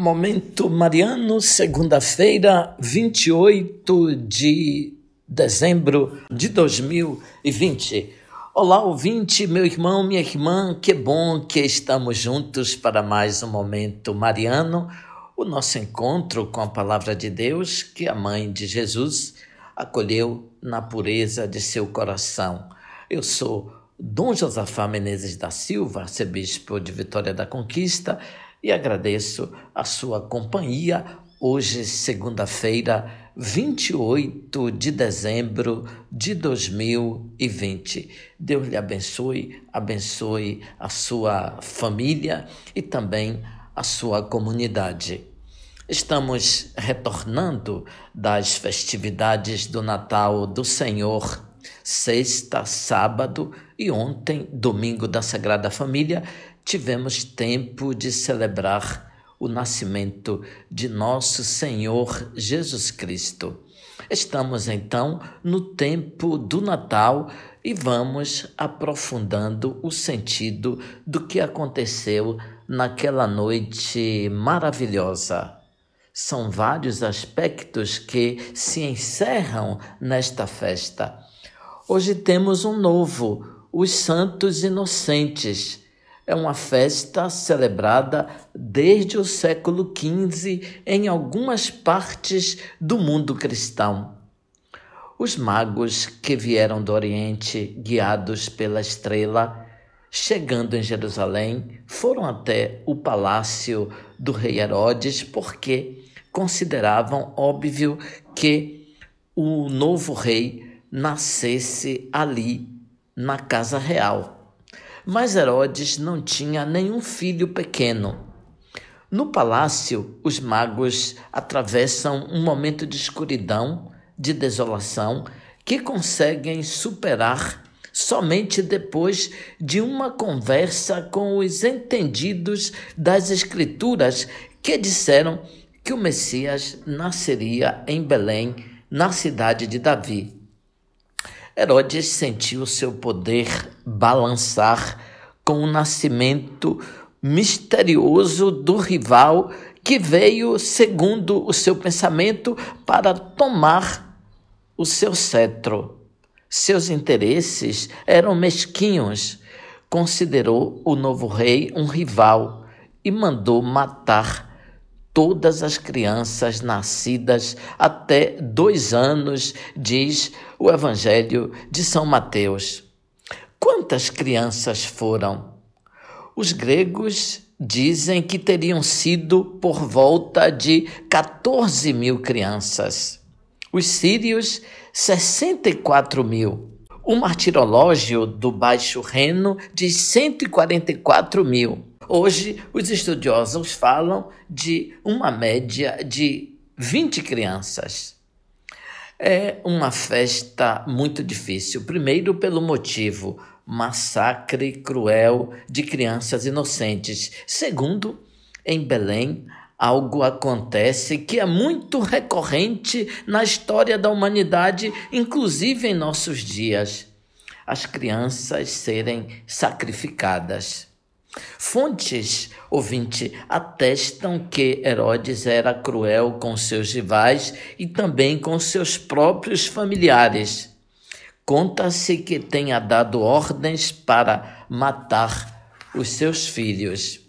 Momento Mariano, segunda-feira, 28 de dezembro de 2020. Olá, ouvinte, meu irmão, minha irmã, que bom que estamos juntos para mais um Momento Mariano, o nosso encontro com a Palavra de Deus que a Mãe de Jesus acolheu na pureza de seu coração. Eu sou Dom Josafá Menezes da Silva, arcebispo de Vitória da Conquista, e agradeço a sua companhia hoje, segunda-feira, 28 de dezembro de 2020. Deus lhe abençoe, abençoe a sua família e também a sua comunidade. Estamos retornando das festividades do Natal do Senhor, sexta, sábado e ontem, domingo da Sagrada Família, tivemos tempo de celebrar o nascimento de nosso Senhor Jesus Cristo. Estamos então no tempo do Natal e vamos aprofundando o sentido do que aconteceu naquela noite maravilhosa. São vários aspectos que se encerram nesta festa. Hoje temos um novo, os Santos Inocentes é uma festa celebrada desde o século XV em algumas partes do mundo cristão. Os magos que vieram do Oriente, guiados pela estrela, chegando em Jerusalém, foram até o palácio do rei Herodes porque consideravam óbvio que o novo rei nascesse ali na casa real. Mas Herodes não tinha nenhum filho pequeno. No palácio, os magos atravessam um momento de escuridão, de desolação, que conseguem superar somente depois de uma conversa com os entendidos das Escrituras que disseram que o Messias nasceria em Belém, na cidade de Davi. Herodes sentiu seu poder balançar com o nascimento misterioso do rival que veio, segundo o seu pensamento, para tomar o seu cetro. Seus interesses eram mesquinhos. Considerou o novo rei um rival e mandou matar todas as crianças nascidas até dois anos, diz o Evangelho de São Mateus. Quantas crianças foram? Os gregos dizem que teriam sido por volta de 14 mil crianças. Os sírios, 64 mil. O martirológio do Baixo Reno diz 144 mil. Hoje, os estudiosos falam de uma média de 20 crianças. É uma festa muito difícil. Primeiro, pelo motivo massacre cruel de crianças inocentes. Segundo, em Belém, algo acontece que é muito recorrente na história da humanidade, inclusive em nossos dias: as crianças serem sacrificadas. Fontes, ouvinte, atestam que Herodes era cruel com seus rivais e também com seus próprios familiares. Conta-se que tenha dado ordens para matar os seus filhos.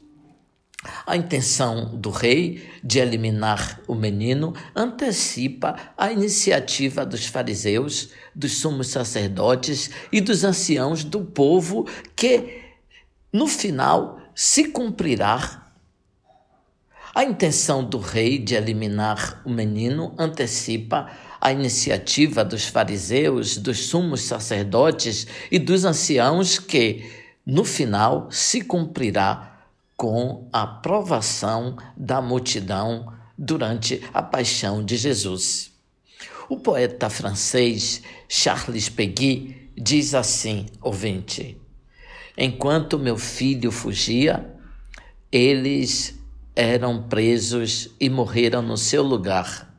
A intenção do rei de eliminar o menino antecipa a iniciativa dos fariseus, dos sumos sacerdotes e dos anciãos do povo que no final se cumprirá. A intenção do rei de eliminar o menino antecipa a iniciativa dos fariseus, dos sumos sacerdotes e dos anciãos que, no final, se cumprirá com a aprovação da multidão durante a paixão de Jesus. O poeta francês Charles Peguy diz assim, ouvinte: Enquanto meu filho fugia, eles eram presos e morreram no seu lugar.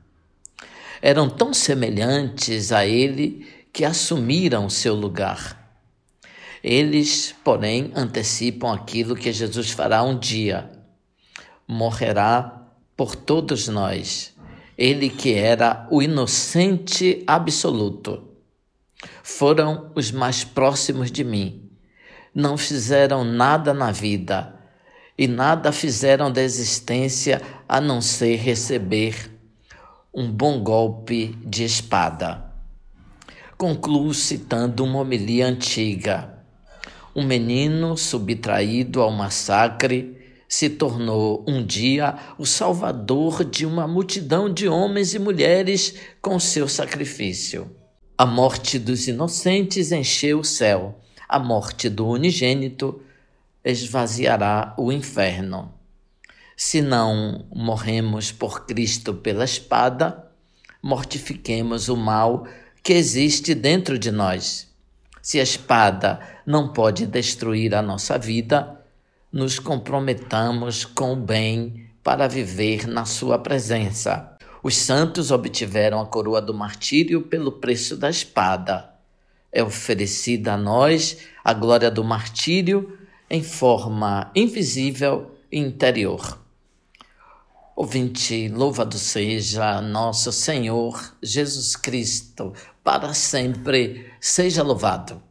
Eram tão semelhantes a ele que assumiram seu lugar. Eles, porém, antecipam aquilo que Jesus fará um dia. Morrerá por todos nós, ele que era o inocente absoluto. Foram os mais próximos de mim. Não fizeram nada na vida e nada fizeram da existência a não ser receber um bom golpe de espada. Concluo citando uma homilia antiga. Um menino subtraído ao massacre se tornou um dia o salvador de uma multidão de homens e mulheres com seu sacrifício. A morte dos inocentes encheu o céu, a morte do unigênito esvaziará o inferno. Se não morremos por Cristo pela espada, mortifiquemos o mal que existe dentro de nós. Se a espada não pode destruir a nossa vida, nos comprometamos com o bem para viver na Sua presença. Os santos obtiveram a coroa do martírio pelo preço da espada. É oferecida a nós a glória do martírio em forma invisível e interior. Ouvinte, louvado seja nosso Senhor Jesus Cristo, para sempre seja louvado.